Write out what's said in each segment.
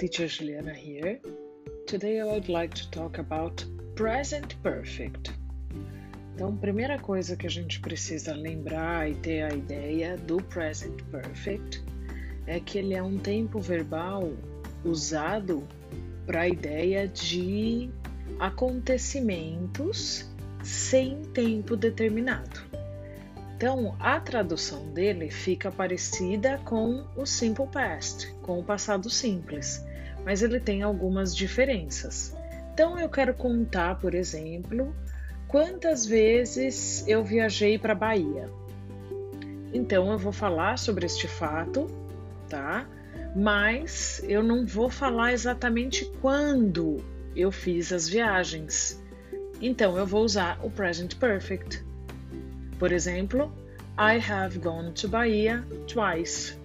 Teacher Juliana here. Today I would like to talk about present perfect. Então, primeira coisa que a gente precisa lembrar e ter a ideia do present perfect é que ele é um tempo verbal usado para a ideia de acontecimentos sem tempo determinado. Então, a tradução dele fica parecida com o simple past, com o passado simples, mas ele tem algumas diferenças. Então, eu quero contar, por exemplo, quantas vezes eu viajei para Bahia. Então, eu vou falar sobre este fato, tá? Mas eu não vou falar exatamente quando eu fiz as viagens. Então, eu vou usar o present perfect. Por exemplo, I have gone to Bahia twice.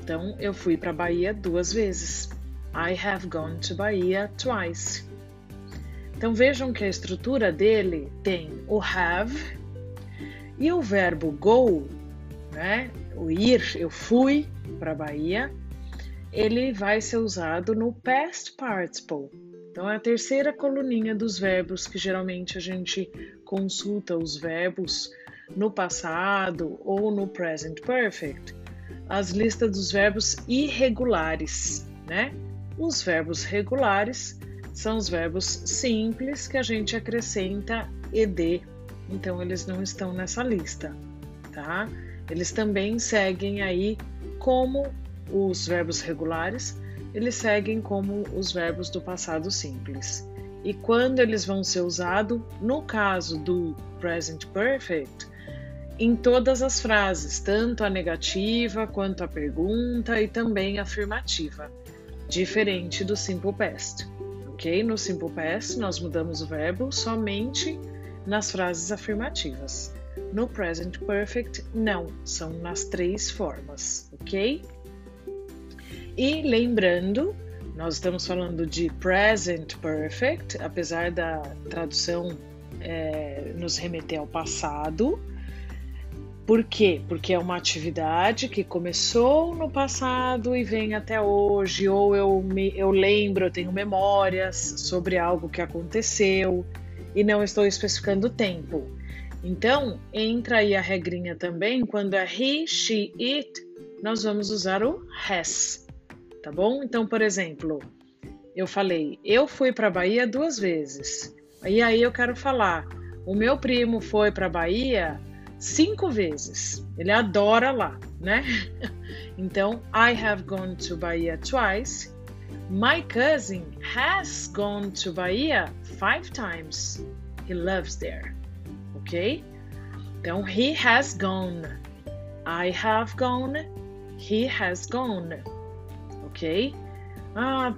Então, eu fui para Bahia duas vezes. I have gone to Bahia twice. Então vejam que a estrutura dele tem o have e o verbo go, né? O ir, eu fui para Bahia, ele vai ser usado no past participle. Então é a terceira coluninha dos verbos que geralmente a gente consulta os verbos no passado ou no present perfect, as listas dos verbos irregulares, né? Os verbos regulares são os verbos simples que a gente acrescenta ed, então eles não estão nessa lista, tá? Eles também seguem aí como os verbos regulares, eles seguem como os verbos do passado simples. E quando eles vão ser usados, no caso do present perfect, em todas as frases, tanto a negativa quanto a pergunta e também a afirmativa, diferente do simple past. Ok? No simple past, nós mudamos o verbo somente nas frases afirmativas. No present perfect, não, são nas três formas, ok? E lembrando, nós estamos falando de present perfect, apesar da tradução é, nos remeter ao passado por quê? Porque é uma atividade que começou no passado e vem até hoje, ou eu, me, eu lembro, eu tenho memórias sobre algo que aconteceu e não estou especificando o tempo. Então, entra aí a regrinha também, quando é he, she, it, nós vamos usar o has, tá bom? Então, por exemplo, eu falei, eu fui para Bahia duas vezes. E aí eu quero falar, o meu primo foi para Bahia cinco vezes. Ele adora lá, né? Então, I have gone to Bahia twice. My cousin has gone to Bahia five times. He loves there. Ok? Então, he has gone. I have gone. He has gone. Ok? Ah,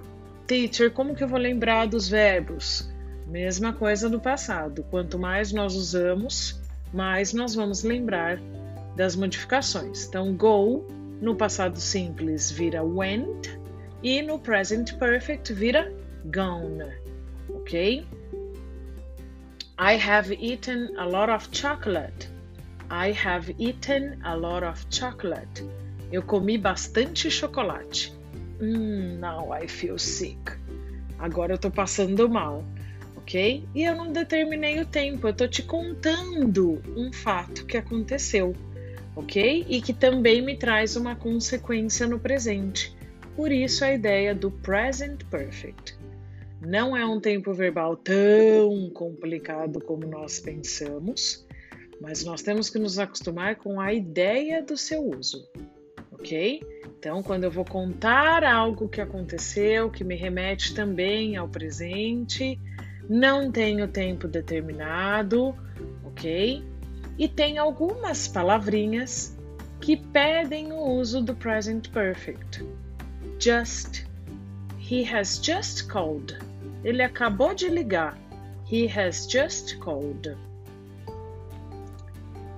teacher, como que eu vou lembrar dos verbos? Mesma coisa do passado. Quanto mais nós usamos, mas nós vamos lembrar das modificações. Então, go no passado simples vira went e no present perfect vira gone, ok? I have eaten a lot of chocolate. I have eaten a lot of chocolate. Eu comi bastante chocolate. Mm, now I feel sick. Agora eu tô passando mal ok? E eu não determinei o tempo, eu tô te contando um fato que aconteceu, ok? E que também me traz uma consequência no presente. Por isso a ideia do present perfect. Não é um tempo verbal tão complicado como nós pensamos, mas nós temos que nos acostumar com a ideia do seu uso, ok? Então, quando eu vou contar algo que aconteceu, que me remete também ao presente, não tem o tempo determinado, ok? E tem algumas palavrinhas que pedem o uso do present perfect. Just. He has just called. Ele acabou de ligar. He has just called.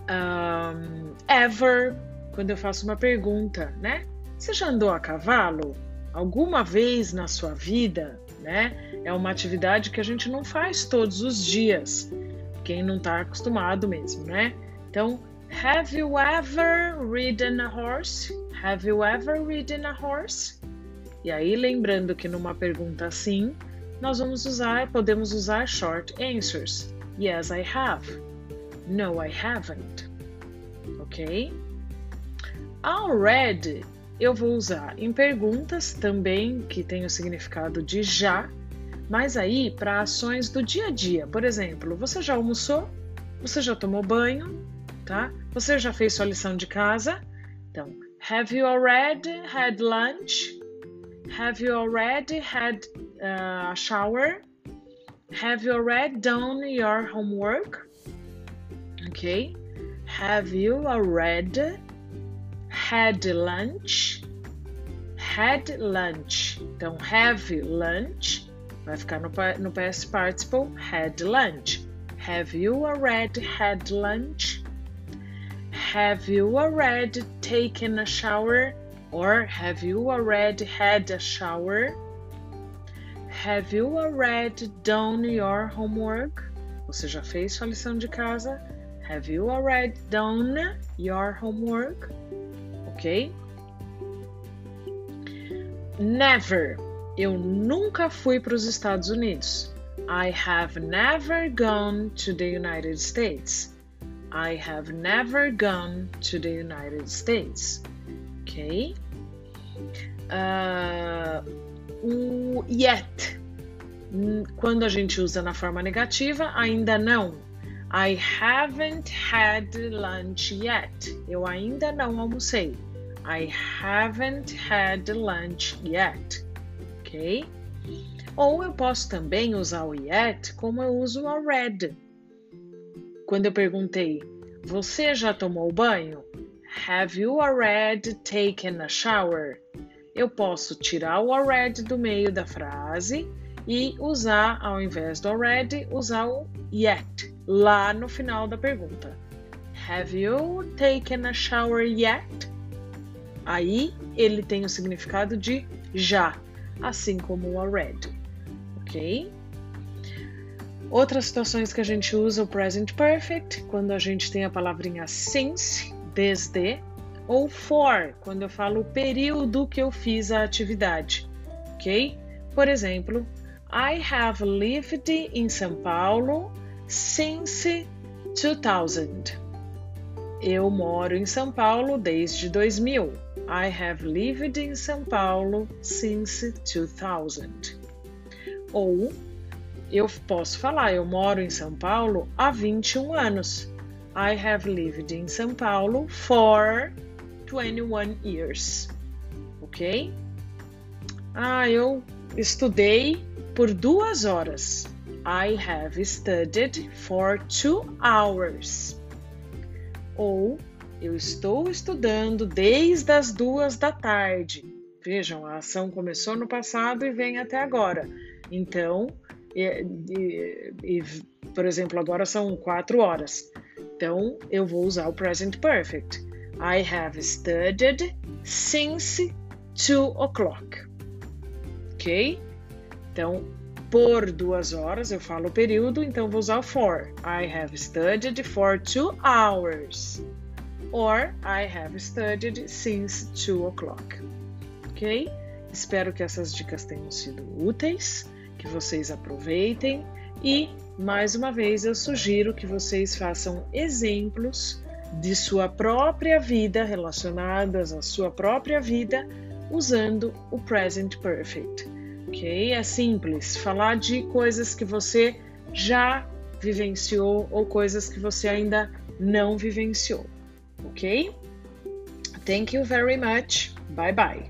Um, ever, quando eu faço uma pergunta, né? Você já andou a cavalo? Alguma vez na sua vida, né? É uma atividade que a gente não faz todos os dias, quem não está acostumado mesmo, né? Então, have you ever ridden a horse? Have you ever ridden a horse? E aí, lembrando que numa pergunta assim, nós vamos usar, podemos usar short answers. Yes, I have. No, I haven't. Ok? Already eu vou usar em perguntas também que tem o significado de já, mas aí para ações do dia a dia. Por exemplo, você já almoçou? Você já tomou banho? Tá? Você já fez sua lição de casa? Então, have you already had lunch? Have you already had uh, a shower? Have you already done your homework? Okay. Have you already had lunch? Had lunch. Então, have lunch vai ficar no, no past participle had lunch. Have you already had lunch? Have you already taken a shower? Or have you already had a shower? Have you already done your homework? Você já fez sua lição de casa? Have you already done your homework? Ok? Never. Eu nunca fui para os Estados Unidos. I have never gone to the United States. I have never gone to the United States ok? Uh, o yet, quando a gente usa na forma negativa, ainda não. I haven't had lunch yet. Eu ainda não almocei. I haven't had lunch yet. Ok? Ou eu posso também usar o yet como eu uso o already. Quando eu perguntei, você já tomou banho? Have you already taken a shower? Eu posso tirar o already do meio da frase e usar, ao invés do already, usar o yet lá no final da pergunta. Have you taken a shower yet? Aí ele tem o significado de já, assim como o already, ok? Outras situações que a gente usa o present perfect, quando a gente tem a palavrinha since, desde, ou for, quando eu falo o período que eu fiz a atividade, ok? Por exemplo, I have lived in São Paulo since 2000. Eu moro em São Paulo desde 2000. I have lived in São Paulo since 2000. Ou eu posso falar, eu moro em São Paulo há 21 anos. I have lived in São Paulo for 21 years. Ok? Ah, eu estudei por duas horas. I have studied for two hours. Ou eu estou estudando desde as duas da tarde. Vejam, a ação começou no passado e vem até agora. Então, e, e, e, por exemplo, agora são quatro horas. Então, eu vou usar o present perfect. I have studied since two o'clock. Ok? Então, por duas horas, eu falo o período, então vou usar o for. I have studied for two hours. Or I have studied since two o'clock. Ok? Espero que essas dicas tenham sido úteis, que vocês aproveitem e mais uma vez, eu sugiro que vocês façam exemplos de sua própria vida relacionadas à sua própria vida usando o present perfect. Ok? É simples. Falar de coisas que você já vivenciou ou coisas que você ainda não vivenciou. Ok? Thank you very much. Bye bye.